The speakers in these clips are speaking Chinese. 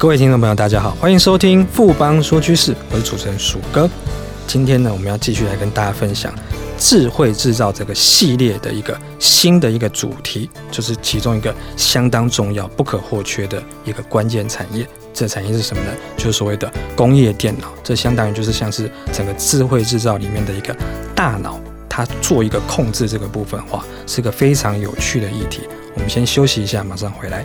各位听众朋友，大家好，欢迎收听富邦说趋势，我是主持人鼠哥。今天呢，我们要继续来跟大家分享智慧制造这个系列的一个新的一个主题，就是其中一个相当重要、不可或缺的一个关键产业。这产业是什么呢？就是所谓的工业电脑。这相当于就是像是整个智慧制造里面的一个大脑，它做一个控制这个部分的话，是个非常有趣的议题。我们先休息一下，马上回来。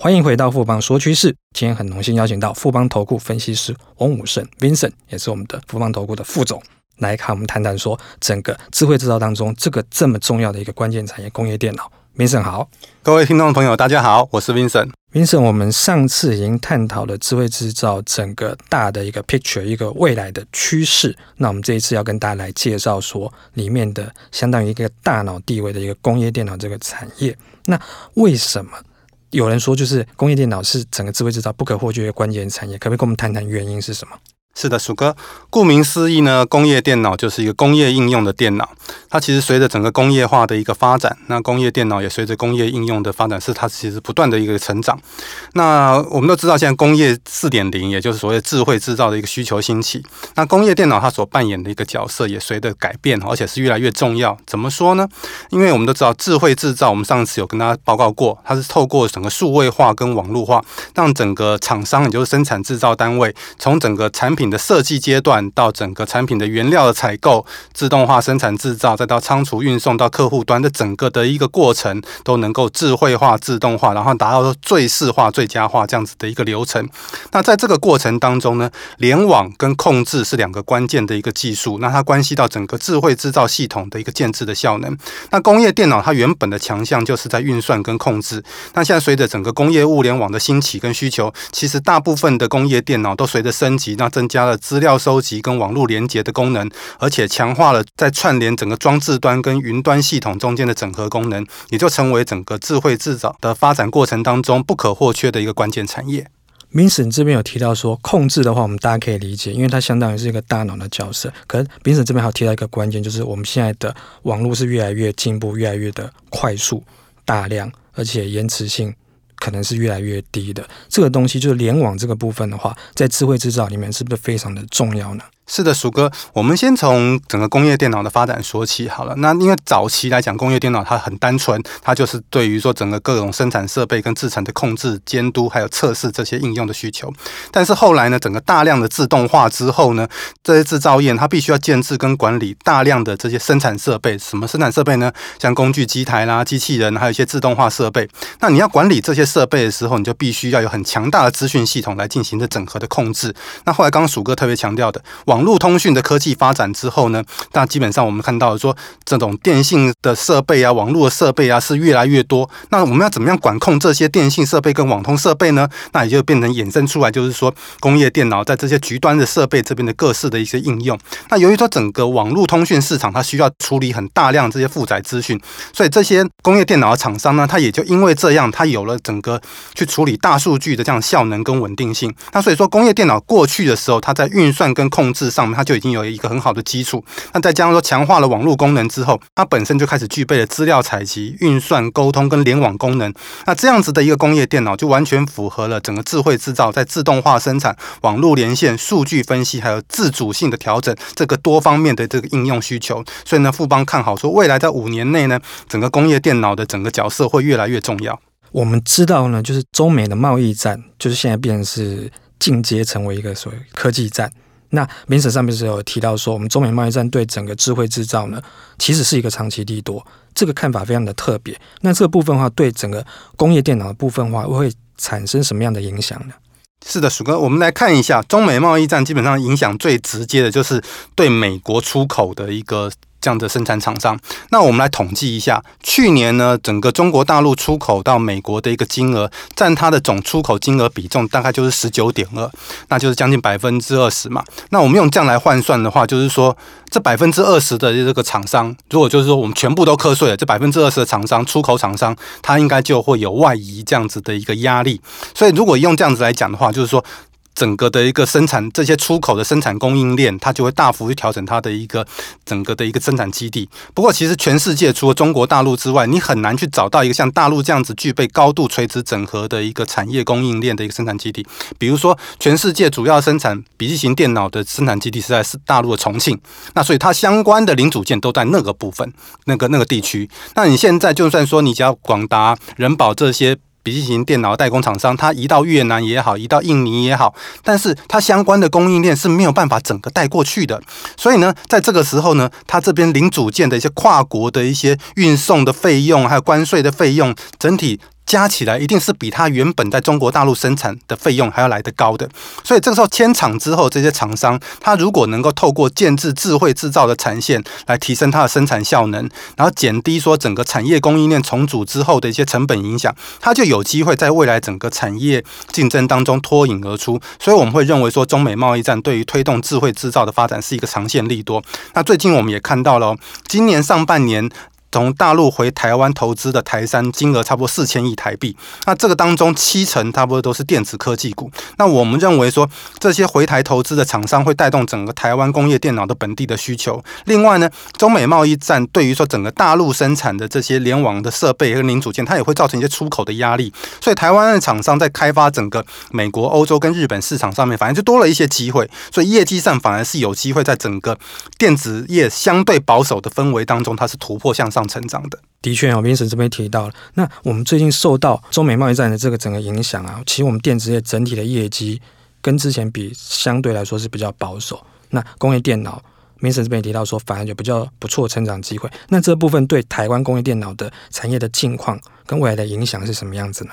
欢迎回到富邦说趋势。今天很荣幸邀请到富邦投顾分析师翁武胜 Vincent，也是我们的富邦投顾的副总，来看我们谈谈说整个智慧制造当中这个这么重要的一个关键产业——工业电脑。Vincent 好，各位听众朋友，大家好，我是 Vincent。Vincent，我们上次已经探讨了智慧制造整个大的一个 picture，一个未来的趋势。那我们这一次要跟大家来介绍说里面的相当于一个大脑地位的一个工业电脑这个产业。那为什么有人说就是工业电脑是整个智慧制造不可或缺的关键产业？可不可以跟我们谈谈原因是什么？是的，鼠哥，顾名思义呢，工业电脑就是一个工业应用的电脑。它其实随着整个工业化的一个发展，那工业电脑也随着工业应用的发展，是它其实不断的一个成长。那我们都知道，现在工业四点零，也就是所谓智慧制造的一个需求兴起。那工业电脑它所扮演的一个角色也随着改变，而且是越来越重要。怎么说呢？因为我们都知道，智慧制造，我们上次有跟大家报告过，它是透过整个数位化跟网络化，让整个厂商，也就是生产制造单位，从整个产品的设计阶段到整个产品的原料的采购、自动化生产制造，再到仓储运送到客户端的整个的一个过程，都能够智慧化、自动化，然后达到最适化、最佳化这样子的一个流程。那在这个过程当中呢，联网跟控制是两个关键的一个技术，那它关系到整个智慧制造系统的一个建制的效能。那工业电脑它原本的强项就是在运算跟控制，那现在随着整个工业物联网的兴起跟需求，其实大部分的工业电脑都随着升级，那增加。了资料收集跟网络连接的功能，而且强化了在串联整个装置端跟云端系统中间的整合功能，也就成为整个智慧制造的发展过程当中不可或缺的一个关键产业。明沈这边有提到说，控制的话，我们大家可以理解，因为它相当于是一个大脑的角色。可是明审这边还有提到一个关键，就是我们现在的网络是越来越进步，越来越的快速、大量，而且延迟性。可能是越来越低的这个东西，就是联网这个部分的话，在智慧制造里面是不是非常的重要呢？是的，鼠哥，我们先从整个工业电脑的发展说起好了。那因为早期来讲，工业电脑它很单纯，它就是对于说整个各种生产设备跟制程的控制、监督还有测试这些应用的需求。但是后来呢，整个大量的自动化之后呢，这些制造业它必须要建制跟管理大量的这些生产设备。什么生产设备呢？像工具机台啦、机器人，还有一些自动化设备。那你要管理这些设备的时候，你就必须要有很强大的资讯系统来进行这整合的控制。那后来刚刚鼠哥特别强调的网。网络通讯的科技发展之后呢，那基本上我们看到说，这种电信的设备啊、网络设备啊是越来越多。那我们要怎么样管控这些电信设备跟网通设备呢？那也就变成衍生出来，就是说工业电脑在这些局端的设备这边的各式的一些应用。那由于说整个网络通讯市场它需要处理很大量这些负载资讯，所以这些工业电脑的厂商呢，它也就因为这样，它有了整个去处理大数据的这样效能跟稳定性。那所以说工业电脑过去的时候，它在运算跟控制。上面它就已经有一个很好的基础，那再加上说强化了网络功能之后，它本身就开始具备了资料采集、运算、沟通跟联网功能。那这样子的一个工业电脑，就完全符合了整个智慧制造在自动化生产、网络连线、数据分析还有自主性的调整这个多方面的这个应用需求。所以呢，富邦看好说，未来在五年内呢，整个工业电脑的整个角色会越来越重要。我们知道呢，就是中美的贸易战，就是现在变成是进阶成为一个所谓科技战。那明审上面是有提到说，我们中美贸易战对整个智慧制造呢，其实是一个长期利多，这个看法非常的特别。那这个部分的话，对整个工业电脑的部分的话，会产生什么样的影响呢？是的，鼠哥，我们来看一下中美贸易战，基本上影响最直接的就是对美国出口的一个这样的生产厂商，那我们来统计一下，去年呢，整个中国大陆出口到美国的一个金额，占它的总出口金额比重大概就是十九点二，那就是将近百分之二十嘛。那我们用这样来换算的话，就是说这百分之二十的这个厂商，如果就是说我们全部都课税了，这百分之二十的厂商出口厂商，它应该就会有外移这样子的一个压力。所以如果用这样子来讲的话，就是说。整个的一个生产，这些出口的生产供应链，它就会大幅去调整它的一个整个的一个生产基地。不过，其实全世界除了中国大陆之外，你很难去找到一个像大陆这样子具备高度垂直整合的一个产业供应链的一个生产基地。比如说，全世界主要生产笔记型电脑的生产基地是在是大陆的重庆，那所以它相关的零组件都在那个部分，那个那个地区。那你现在就算说你家广达、人保这些。笔记型电脑代工厂商，它移到越南也好，移到印尼也好，但是它相关的供应链是没有办法整个带过去的。所以呢，在这个时候呢，它这边零组件的一些跨国的一些运送的费用，还有关税的费用，整体。加起来一定是比它原本在中国大陆生产的费用还要来得高的，所以这个时候迁厂之后，这些厂商他如果能够透过建置智慧制造的产线来提升它的生产效能，然后减低说整个产业供应链重组之后的一些成本影响，它就有机会在未来整个产业竞争当中脱颖而出。所以我们会认为说，中美贸易战对于推动智慧制造的发展是一个长线利多。那最近我们也看到了，今年上半年。从大陆回台湾投资的台商金额差不多四千亿台币，那这个当中七成差不多都是电子科技股。那我们认为说，这些回台投资的厂商会带动整个台湾工业电脑的本地的需求。另外呢，中美贸易战对于说整个大陆生产的这些联网的设备和零组件，它也会造成一些出口的压力。所以台湾的厂商在开发整个美国、欧洲跟日本市场上面，反而就多了一些机会。所以业绩上反而是有机会在整个电子业相对保守的氛围当中，它是突破向上。成长的，的确啊，Vincent 这边提到了。那我们最近受到中美贸易战的这个整个影响啊，其实我们电子业整体的业绩跟之前比，相对来说是比较保守。那工业电脑，Vincent 这边提到说，反而有比较不错成长机会。那这部分对台湾工业电脑的产业的境况跟未来的影响是什么样子呢？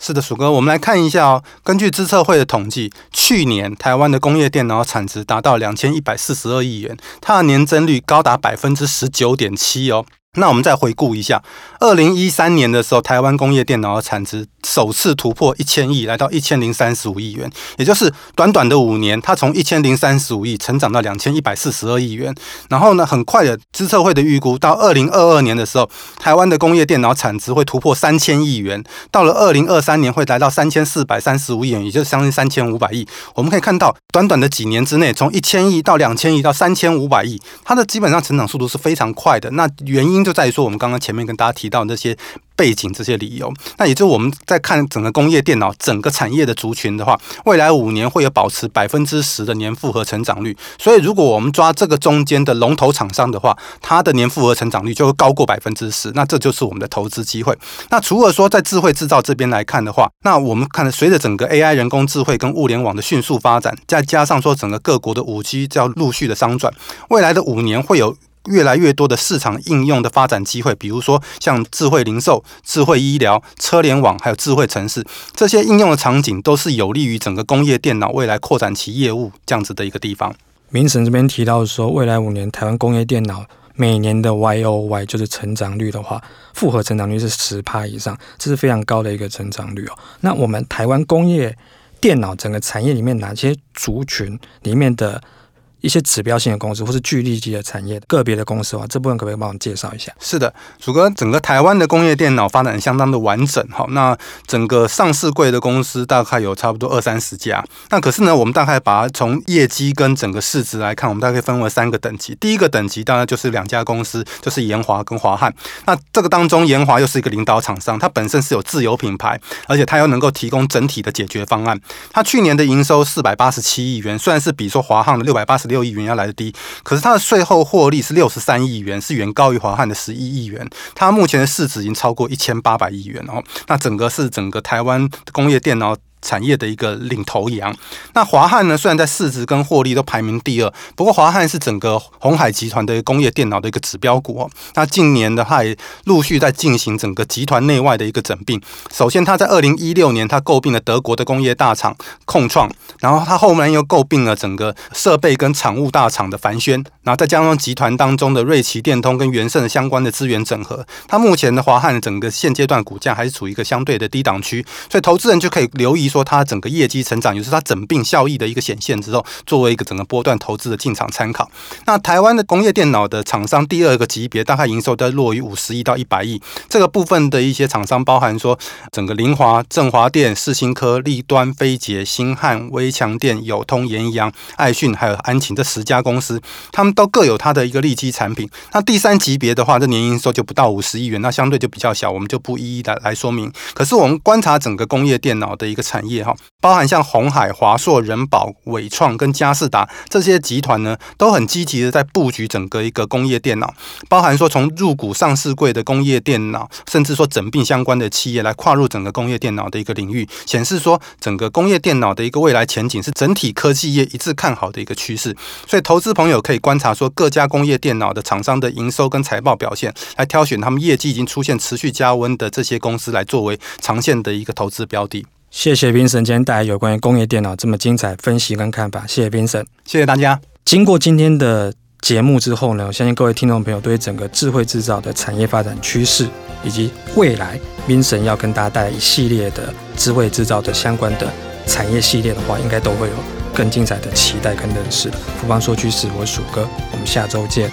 是的，鼠哥，我们来看一下哦。根据资策会的统计，去年台湾的工业电脑产值达到两千一百四十二亿元，它的年增率高达百分之十九点七哦。那我们再回顾一下，二零一三年的时候，台湾工业电脑的产值首次突破一千亿，来到一千零三十五亿元，也就是短短的五年，它从一千零三十五亿成长到两千一百四十二亿元。然后呢，很快的，资策会的预估到二零二二年的时候，台湾的工业电脑产值会突破三千亿元，到了二零二三年会来到三千四百三十五亿元，也就是将近三千五百亿。我们可以看到，短短的几年之内，从一千亿到两千亿到三千五百亿，它的基本上成长速度是非常快的。那原因就在于说，我们刚刚前面跟大家提到那些背景、这些理由，那也就是我们在看整个工业电脑整个产业的族群的话，未来五年会有保持百分之十的年复合成长率。所以，如果我们抓这个中间的龙头厂商的话，它的年复合成长率就会高过百分之十。那这就是我们的投资机会。那除了说在智慧制造这边来看的话，那我们看随着整个 AI 人工智慧跟物联网的迅速发展，再加上说整个各国的五 G 就要陆续的商转，未来的五年会有。越来越多的市场应用的发展机会，比如说像智慧零售、智慧医疗、车联网，还有智慧城市，这些应用的场景都是有利于整个工业电脑未来扩展其业务这样子的一个地方。明神这边提到说，未来五年台湾工业电脑每年的 Y O Y 就是成长率的话，复合成长率是十趴以上，这是非常高的一个成长率哦。那我们台湾工业电脑整个产业里面哪些族群里面的？一些指标性的公司，或是具利级的产业，个别的公司的话，这部分可不可以帮我们介绍一下？是的，鼠哥，整个台湾的工业电脑发展相当的完整，哈，那整个上市柜的公司大概有差不多二三十家。那可是呢，我们大概把它从业绩跟整个市值来看，我们大概分为三个等级。第一个等级当然就是两家公司，就是研华跟华汉。那这个当中，研华又是一个领导厂商，它本身是有自有品牌，而且它又能够提供整体的解决方案。它去年的营收四百八十七亿元，虽然是比说华汉的六百八十六亿元要来的低，可是它的税后获利是六十三亿元，是远高于华汉的十一亿元。它目前的市值已经超过一千八百亿元哦。那整个是整个台湾工业电脑产业的一个领头羊。那华汉呢，虽然在市值跟获利都排名第二，不过华汉是整个鸿海集团的工业电脑的一个指标股哦。那近年的话，也陆续在进行整个集团内外的一个整并。首先，他在二零一六年，他诟病了德国的工业大厂控创，然后他后面又诟病了整个设备跟产物大厂的凡轩，然后再加上集团当中的瑞奇电通跟元盛相关的资源整合。他目前的华汉整个现阶段股价还是处于一个相对的低档区，所以投资人就可以留意说它整个业绩成长，也是它整并效益的一个显现之后，作为一个整个波段投资的进场参考。那台湾的工业电脑的厂商第二个级别大概营收都落于五十亿到一百亿，这个部分的一些厂商包含说整个凌华、振华电、世新科、立端、飞捷、新汉、威强电、友通、研阳、爱讯还有安勤这十家公司，他们都各有它的一个利基产品。那第三级别的话，这年营收就不到五十亿元，那相对就比较小，我们就不一一的来说明。可是我们观察整个工业电脑的一个产产业哈，包含像鸿海、华硕、人保、伟创跟佳士达这些集团呢，都很积极的在布局整个一个工业电脑，包含说从入股上市柜的工业电脑，甚至说整并相关的企业来跨入整个工业电脑的一个领域，显示说整个工业电脑的一个未来前景是整体科技业一致看好的一个趋势。所以投资朋友可以观察说各家工业电脑的厂商的营收跟财报表现，来挑选他们业绩已经出现持续加温的这些公司来作为长线的一个投资标的。谢谢 Vincent 今天带来有关于工业电脑这么精彩分析跟看法，谢谢 Vincent，谢谢大家。经过今天的节目之后呢，我相信各位听众朋友对整个智慧制造的产业发展趋势以及未来 Vincent 要跟大家带来一系列的智慧制造的相关的产业系列的话，应该都会有更精彩的期待跟认识。富邦说趋势，我是鼠哥，我们下周见。